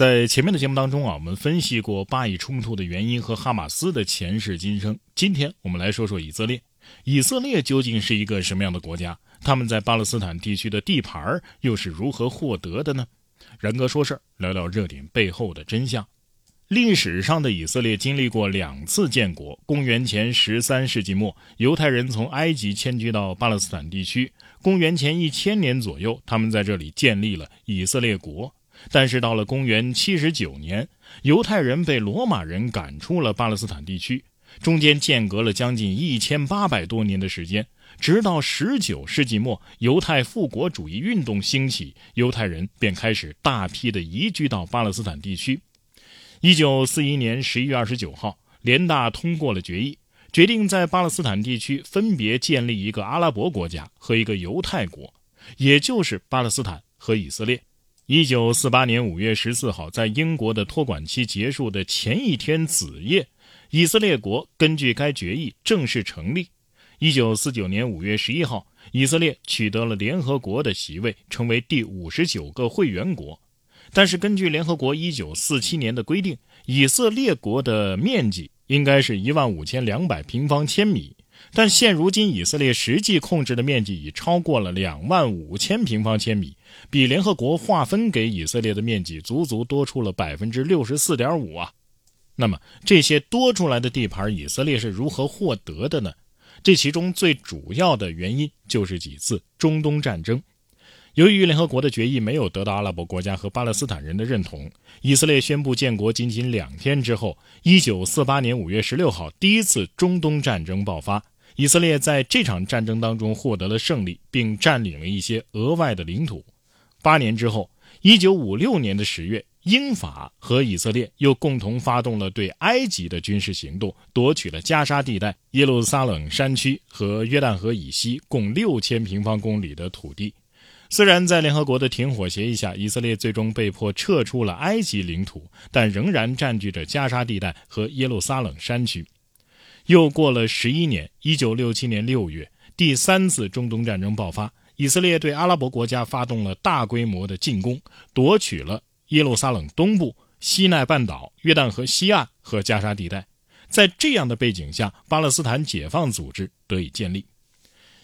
在前面的节目当中啊，我们分析过巴以冲突的原因和哈马斯的前世今生。今天我们来说说以色列。以色列究竟是一个什么样的国家？他们在巴勒斯坦地区的地盘又是如何获得的呢？然哥说事儿，聊聊热点背后的真相。历史上的以色列经历过两次建国。公元前十三世纪末，犹太人从埃及迁居到巴勒斯坦地区。公元前一千年左右，他们在这里建立了以色列国。但是到了公元七十九年，犹太人被罗马人赶出了巴勒斯坦地区，中间间隔了将近一千八百多年的时间，直到十九世纪末，犹太复国主义运动兴起，犹太人便开始大批的移居到巴勒斯坦地区。一九四一年十一月二十九号，联大通过了决议，决定在巴勒斯坦地区分别建立一个阿拉伯国家和一个犹太国，也就是巴勒斯坦和以色列。一九四八年五月十四号，在英国的托管期结束的前一天子夜，以色列国根据该决议正式成立。一九四九年五月十一号，以色列取得了联合国的席位，成为第五十九个会员国。但是，根据联合国一九四七年的规定，以色列国的面积应该是一万五千两百平方千米。但现如今，以色列实际控制的面积已超过了两万五千平方千米，比联合国划分给以色列的面积足足多出了百分之六十四点五啊！那么这些多出来的地盘，以色列是如何获得的呢？这其中最主要的原因就是几次中东战争。由于联合国的决议没有得到阿拉伯国家和巴勒斯坦人的认同，以色列宣布建国仅仅两天之后，一九四八年五月十六号，第一次中东战争爆发。以色列在这场战争当中获得了胜利，并占领了一些额外的领土。八年之后，一九五六年的十月，英法和以色列又共同发动了对埃及的军事行动，夺取了加沙地带、耶路撒冷山区和约旦河以西共六千平方公里的土地。虽然在联合国的停火协议下，以色列最终被迫撤出了埃及领土，但仍然占据着加沙地带和耶路撒冷山区。又过了十一年，一九六七年六月，第三次中东战争爆发，以色列对阿拉伯国家发动了大规模的进攻，夺取了耶路撒冷东部、西奈半岛、约旦河西岸和加沙地带。在这样的背景下，巴勒斯坦解放组织得以建立。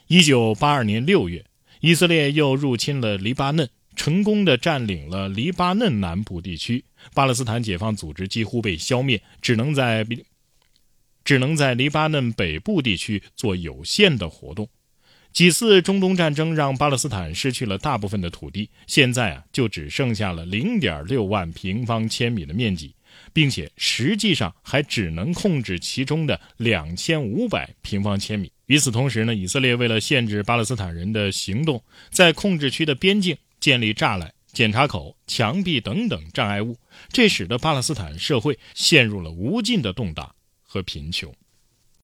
一九八二年六月，以色列又入侵了黎巴嫩，成功的占领了黎巴嫩南部地区。巴勒斯坦解放组织几乎被消灭，只能在。只能在黎巴嫩北部地区做有限的活动。几次中东战争让巴勒斯坦失去了大部分的土地，现在啊就只剩下了零点六万平方千米的面积，并且实际上还只能控制其中的两千五百平方千米。与此同时呢，以色列为了限制巴勒斯坦人的行动，在控制区的边境建立栅栏、检查口、墙壁等等障碍物，这使得巴勒斯坦社会陷入了无尽的动荡。和贫穷。